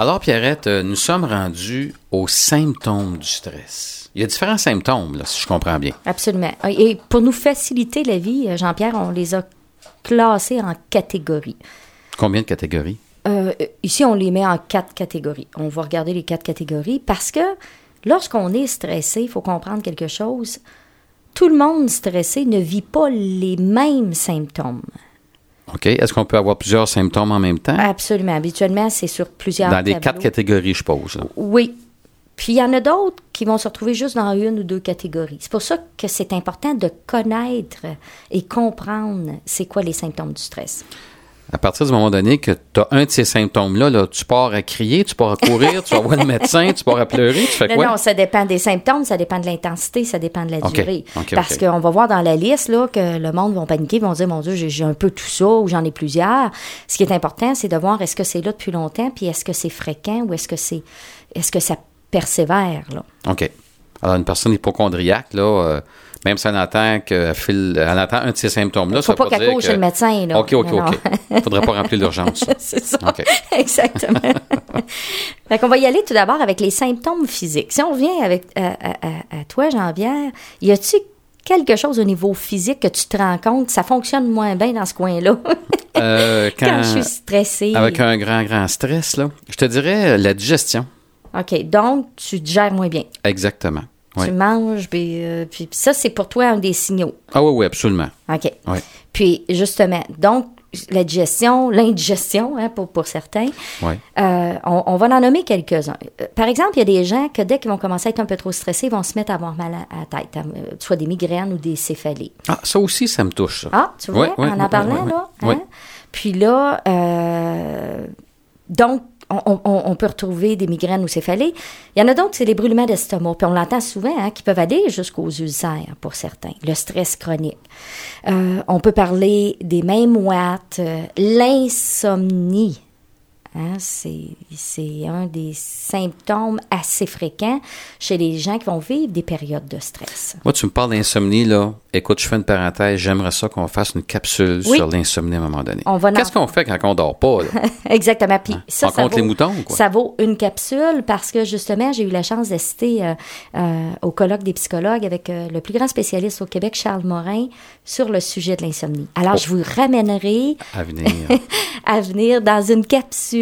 Alors, Pierrette, euh, nous sommes rendus aux symptômes du stress. Il y a différents symptômes, là, si je comprends bien. Absolument. Et pour nous faciliter la vie, euh, Jean-Pierre, on les a classés en catégories. Combien de catégories? Euh, ici, on les met en quatre catégories. On va regarder les quatre catégories parce que lorsqu'on est stressé, il faut comprendre quelque chose. Tout le monde stressé ne vit pas les mêmes symptômes. OK? Est-ce qu'on peut avoir plusieurs symptômes en même temps? Absolument. Habituellement, c'est sur plusieurs Dans les quatre catégories, je pose. là. Oui. Puis il y en a d'autres qui vont se retrouver juste dans une ou deux catégories. C'est pour ça que c'est important de connaître et comprendre c'est quoi les symptômes du stress. À partir du moment donné que tu as un de ces symptômes-là, là, tu pars à crier, tu pars à courir, tu vas voir le médecin, tu pars à pleurer, tu fais Non, quoi? non, ça dépend des symptômes, ça dépend de l'intensité, ça dépend de la durée. Parce qu'on va voir dans la liste là, que le monde va paniquer, vont dire Mon Dieu, j'ai j'ai un peu tout ça ou j'en ai plusieurs. Ce qui est important, c'est de voir est-ce que c'est là depuis longtemps, puis est-ce que c'est fréquent ou est-ce que c'est est-ce que ça persévère. Là? OK. Alors, une personne hypochondriaque, là, euh, même si elle entend, elle entend un de ces symptômes-là, Faut ça pas veut qu'elle que- chez le médecin. Là. OK, OK, Non, OK. Il faudrait pas remplir l'urgence. c'est ça. Exactement. fait qu'on va y aller tout d'abord avec les symptômes physiques. Si on revient avec à, à- à- toi, Jean-Pierre, y a-tu quelque chose au niveau physique que tu te rends compte, ça fonctionne moins bien dans ce coin-là? Euh, quand, quand, je suis stressée. avec un grand, grand stress, là, je te dirais euh, la digestion. OK, donc tu te gères moins bien. Exactement. Oui. Tu manges, puis, euh, puis- puis ça, c'est pour toi un des signaux. Ah oui, oui, absolument. OK. Oui. Puis, justement, donc, la digestion, l'indigestion, hein, pour, pour certains, Oui. Euh, on, on va en nommer quelques-uns. Euh, Par exemple, il y a des gens que dès qu'ils vont commencer à être un peu trop stressés, ils vont se mettre à avoir mal à, à la tête, hein, soit des migraines ou des céphalées. Ah, ça aussi, ça me touche. ça. Ah, tu vois, en en parlant, là. hein? Puis là, euh, donc, on, on- on peut retrouver des migraines ou céphalées. Il y en a d'autres, c'est les brûlements d'estomac. Puis on l'entend souvent, hein, qui peuvent aller jusqu'aux ulcères pour certains. Le stress chronique. Euh, on peut parler des mêmes watts, euh, l'insomnie. Hein, c'est un des symptômes assez fréquents chez les gens qui vont vivre des périodes de stress. Moi, tu me parles d'insomnie, là. Écoute, je fais une parenthèse. J'aimerais ça qu'on fasse une capsule Oui. sur l'insomnie à un moment donné. Qu'est-ce qu'on fait quand on dort pas, là? Exactement. Puis ça, On ça compte vaut, les moutons, ou quoi? Ça vaut une capsule parce que justement, j'ai eu la chance d'assister euh, euh, au colloque des psychologues avec euh, le plus grand spécialiste au Québec, Charles Morin, sur le sujet de l'insomnie. Alors, Oh. je vous ramènerai À venir. à venir dans une capsule.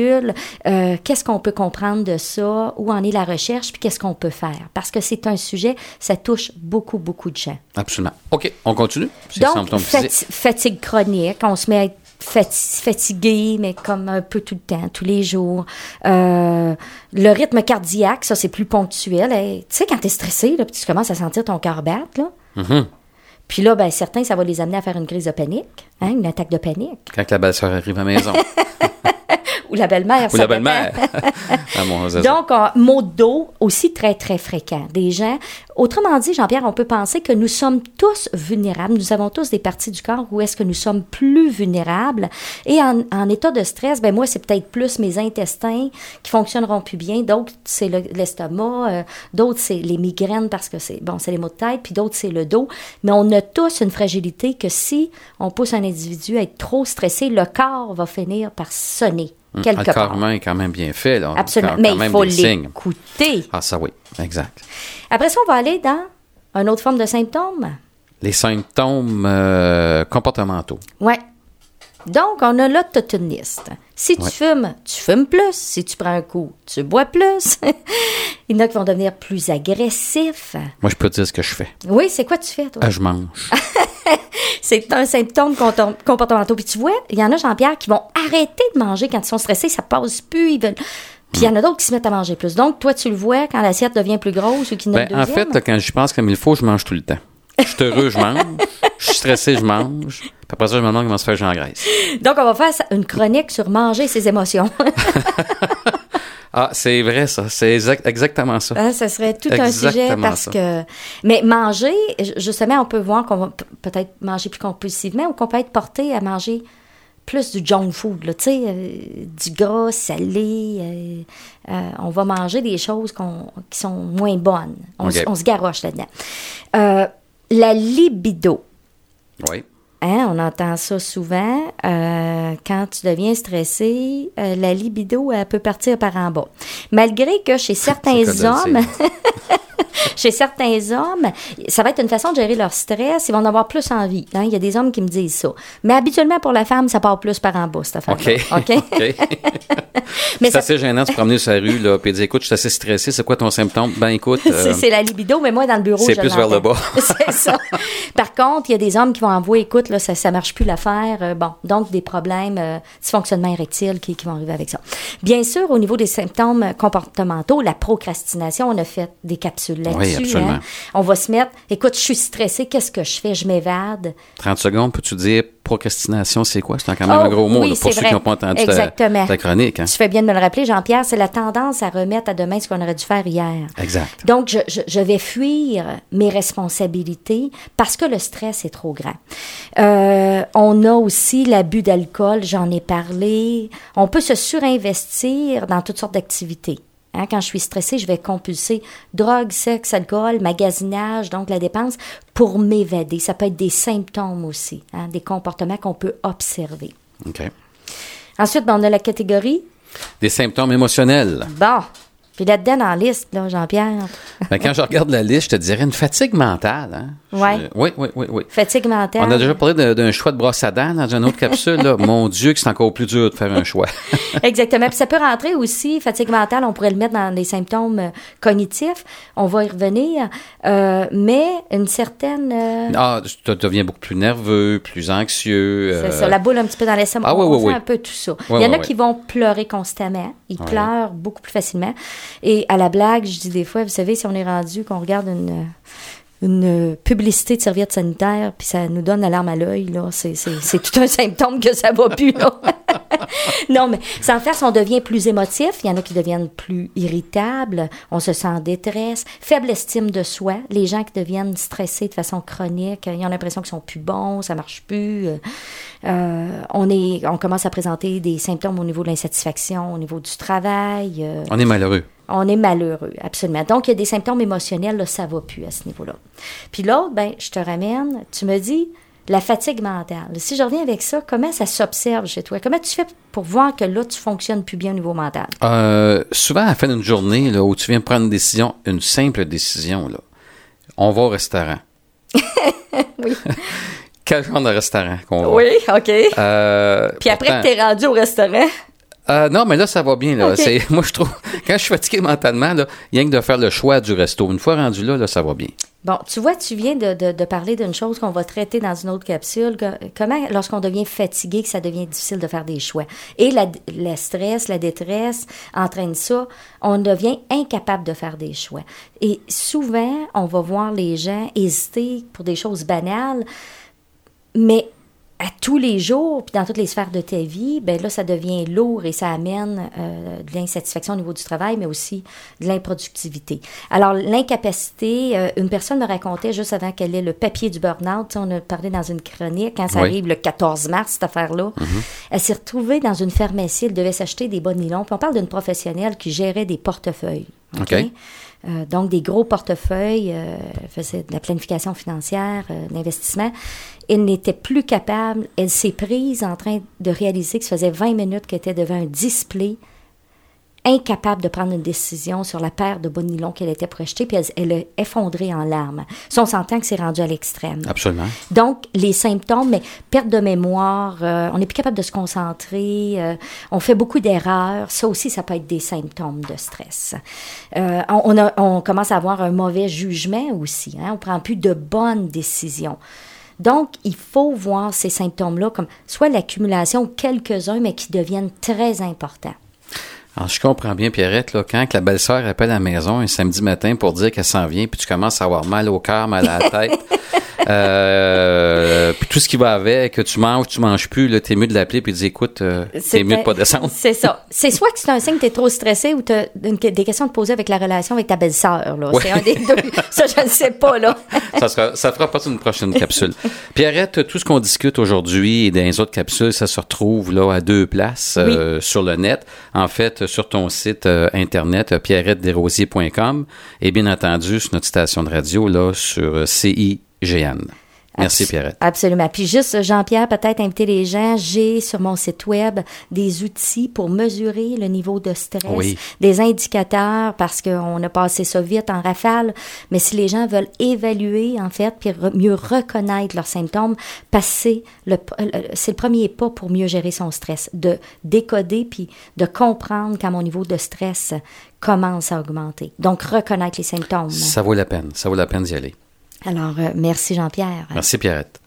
Euh, qu'est-ce qu'on peut comprendre de ça? Où en est la recherche? Puis qu'est-ce qu'on peut faire? Parce que c'est un sujet, ça touche beaucoup, beaucoup de gens. Absolument. OK, on continue? Donc, fatigue chronique, on se met à être fati- fatigué, mais comme un peu tout le temps, tous les jours. Euh, le rythme cardiaque, ça, c'est plus ponctuel. Tu sais, quand tu es stressé, là, puis tu commences à sentir ton cœur battre, là. Mhm. Puis là, ben, certains, ça va les amener à faire une crise de panique, hein, une attaque de panique. Quand la belle-sœur arrive à la maison. Ou la belle-mère. Ou ça la belle-mère. ah. Donc, euh, maux de dos, aussi très, très fréquent. Des gens, autrement dit, Jean-Pierre, on peut penser que nous sommes tous vulnérables. Nous avons tous des parties du corps où est-ce que nous sommes plus vulnérables. Et en, en état de stress, ben moi, c'est peut-être plus mes intestins qui fonctionneront plus bien. D'autres, c'est le- l'estomac. euh, d'autres, c'est les migraines parce que c'est, bon, c'est les maux de tête. Puis d'autres, c'est le dos. Mais on a tous une fragilité que si on pousse un individu à être trop stressé, le corps va finir par sonner quelque Ah, le part. corps humain est quand même bien fait. Là. Absolument. Quand- Mais quand il faut l'écouter. Ah, ça oui, exact. Après ça, on va aller dans une autre forme de symptômes. Les symptômes euh, comportementaux. Ouais. Donc, on a l'autotoniste. Si tu Ouais. fumes, tu fumes plus. Si tu prends un coup, tu bois plus. Il y en a qui vont devenir plus agressifs. Moi, je peux te dire ce que je fais. Oui, c'est quoi tu fais, toi? Ah, je mange. C'est un symptôme comportementaux. Puis tu vois, il y en a, Jean-Pierre, qui vont arrêter de manger quand ils sont stressés, ça passe plus, ils veulent... Puis il y en a d'autres qui se mettent à manger plus. Donc, toi, tu le vois quand l'assiette devient plus grosse ou a Ben, en fait, quand je pense comme il faut, je mange tout le temps. Je suis heureux, je mange. Je suis stressé, je mange. Puis après ça, je me demande comment se fait j'engraisse. Donc, on va faire une chronique sur manger ses émotions. Ah, c'est vrai, ça. C'est exact- exactement ça. Hein, ça serait tout un sujet parce ça. que. Mais manger, ju- justement, on peut voir qu'on va peut-être manger plus compulsivement ou qu'on peut être porté à manger plus du junk food, là, tu sais, euh, du gras, salé. euh, euh, on va manger des choses qui sont moins bonnes. On, on se garoche là-dedans. La libido. Oui. Hein, on entend ça souvent. Euh, quand tu deviens stressé, euh, la libido, elle peut partir par en bas. Malgré que chez certains hommes, chez certains hommes, ça va être une façon de gérer leur stress. Ils vont en avoir plus envie. Hein. Il y a des hommes qui me disent ça. Mais habituellement, pour la femme, ça part plus par en bas, cette affaire OK. OK? OK. Mais c'est ça- assez gênant de se promener sur la rue, là, puis de dire, écoute, je suis assez stressé, c'est quoi ton symptôme? Ben, écoute. euh, C'est- la libido, mais moi, dans le bureau, c'est plus vers le bas. c'est ça. Par contre, il y a des hommes qui vont envoyer, écoute, là, ça, ça marche plus l'affaire. Euh, bon, donc des problèmes, euh, dysfonctionnement érectile qui, qui vont arriver avec ça. Bien sûr, au niveau des symptômes comportementaux, la procrastination, on a fait des capsules là-dessus. absolument. hein. On va se mettre, écoute, je suis stressée, qu'est-ce que je fais? Je m'évade. 30 secondes, peux-tu dire procrastination, c'est quoi? C'est quand même un Oh, gros mot, oui, là, pour ceux vrai. qui n'ont pas entendu ta, Exactement. ta chronique. Hein? Tu fais bien de me le rappeler, Jean-Pierre, c'est la tendance à remettre à demain ce qu'on aurait dû faire hier. Exact. Donc, je, je- je vais fuir mes responsabilités parce que le stress est trop grand. Euh, on a aussi l'abus d'alcool, j'en ai parlé. On peut se surinvestir dans toutes sortes d'activités. Hein, quand je suis stressée, je vais compulser drogue, sexe, alcool, magasinage, donc la dépense, pour m'évader. Ça peut être des symptômes aussi, hein, des comportements qu'on peut observer. OK. Ensuite, ben, on a la catégorie. Des symptômes émotionnels. Bon. Puis là-dedans, dans la liste, là, Jean-Pierre, Ben, quand je regarde la liste, je te dirais une fatigue mentale. Hein? Ouais. Je- oui, oui, oui, oui. fatigue mentale. On a déjà parlé d'un choix de brosse à dents dans une autre capsule. Là. Mon Dieu, que c'est encore plus dur de faire un choix. Exactement. Puis ça peut rentrer aussi, fatigue mentale, on pourrait le mettre dans les symptômes euh, cognitifs. On va y revenir. Euh, mais une certaine. euh, Ah, tu deviens beaucoup plus nerveux, plus anxieux. c'est ça, la boule un petit peu dans l'estomac. Ah on oui, oui, fait oui. un peu tout ça. Ouais, Il y en a qui vont pleurer constamment. Ils pleurent beaucoup plus facilement. Et à la blague, je dis des fois, vous savez, si on est rendu, qu'on regarde une, une publicité de serviette sanitaire, puis ça nous donne la larme à l'œil, là, c'est, tout un symptôme que ça va plus, là. non, mais sans faire, on devient plus émotif, il y en a qui deviennent plus irritables, on se sent en détresse, faible estime de soi, les gens qui deviennent stressés de façon chronique, ils ont l'impression qu'ils sont plus bons, ça marche plus. euh, on, est, on commence à présenter des symptômes au niveau de l'insatisfaction, au niveau du travail. euh, On est malheureux. On est malheureux, absolument. Donc, il y a des symptômes émotionnels, là, ça va plus à ce niveau-là. Puis l'autre, ben, je te ramène, tu me dis la fatigue mentale. Si je reviens avec ça, comment ça s'observe chez toi? Comment tu fais pour voir que là, tu fonctionnes plus bien au niveau mental? Euh, souvent, à la fin d'une journée là, où tu viens prendre une décision, une simple décision, là, on va au restaurant. Oui. Quel genre de restaurant qu'on va? OK. Euh, Puis après que t'es rendu au restaurant, Euh, non, mais là, ça va bien. Là. Moi, je trouve, quand je suis fatigué mentalement, là, il y a que de faire le choix du resto. Une fois rendu là, là, ça va bien. Bon, tu vois, tu viens de, de- de parler d'une chose qu'on va traiter dans une autre capsule. que- comment, lorsqu'on devient fatigué, que ça devient difficile de faire des choix? Et la, le stress, la détresse entraîne ça. On devient incapable de faire des choix. Et souvent, on va voir les gens hésiter pour des choses banales, mais à tous les jours, puis dans toutes les sphères de ta vie, ben là, ça devient lourd et ça amène euh, de l'insatisfaction au niveau du travail, mais aussi de l'improductivité. Alors, l'incapacité, euh, une personne me racontait juste avant qu'elle ait le papier du burn-out, on a parlé dans une chronique, quand ça Oui. arrive le 14 mars, cette affaire-là, elle s'est retrouvée dans une pharmacie, elle devait s'acheter des bas de nylon, puis on parle d'une professionnelle qui gérait des portefeuilles. OK. Euh, donc, des gros portefeuilles, euh, faisait de la planification financière, euh, d'investissement. Elle n'était plus capable. Elle s'est prise en train de réaliser que ça faisait 20 minutes qu'elle était devant un display, incapable de prendre une décision sur la paire de bas nylon qu'elle était acheter, puis elle, elle a effondré en larmes. Ça, on s'entend que c'est rendu à l'extrême. Absolument. Donc, les symptômes, mais perte de mémoire, euh, on n'est plus capable de se concentrer, euh, on fait beaucoup d'erreurs. Ça aussi, ça peut être des symptômes de stress. Euh, on, on a- on commence à avoir un mauvais jugement aussi. Hein, on prend plus de bonnes décisions. Donc, il faut voir ces symptômes-là comme soit l'accumulation ou quelques-uns, mais qui deviennent très importants. Alors, je comprends bien, Pierrette, là, quand que la belle-sœur appelle à la maison un samedi matin pour dire qu'elle s'en vient, puis tu commences à avoir mal au cœur, mal à la tête, euh, puis tout ce qui va avec, que tu manges, tu manges plus, là, t'es mieux de l'appeler puis de dire, écoute, euh, t'es mieux de pas descendre. C'est ça. C'est soit que c'est un signe que tu es trop stressé ou tu as des questions à te poser avec la relation avec ta belle-sœur. là. Ouais. C'est un des deux. Ça, je ne sais pas. là. ça, sera, ça fera partie d'une prochaine capsule. Pierrette, tout ce qu'on discute aujourd'hui et dans les autres capsules, ça se retrouve là à deux places euh, sur le net. En fait, sur ton site euh, internet euh, pierrettedesrosiers.com et bien entendu sur notre station de radio là sur euh, CIGN. Merci, Pierrette. Absolument. Puis juste, Jean-Pierre, peut-être inviter les gens, j'ai sur mon site web des outils pour mesurer le niveau de stress, des indicateurs, parce qu'on a passé ça vite en rafale, mais si les gens veulent évaluer, en fait, puis mieux reconnaître leurs symptômes, passer, le, c'est le premier pas pour mieux gérer son stress, de décoder puis de comprendre quand mon niveau de stress commence à augmenter. Donc, reconnaître les symptômes. Ça vaut la peine. Ça vaut la peine d'y aller. Alors, euh, merci Jean-Pierre. Merci Pierrette.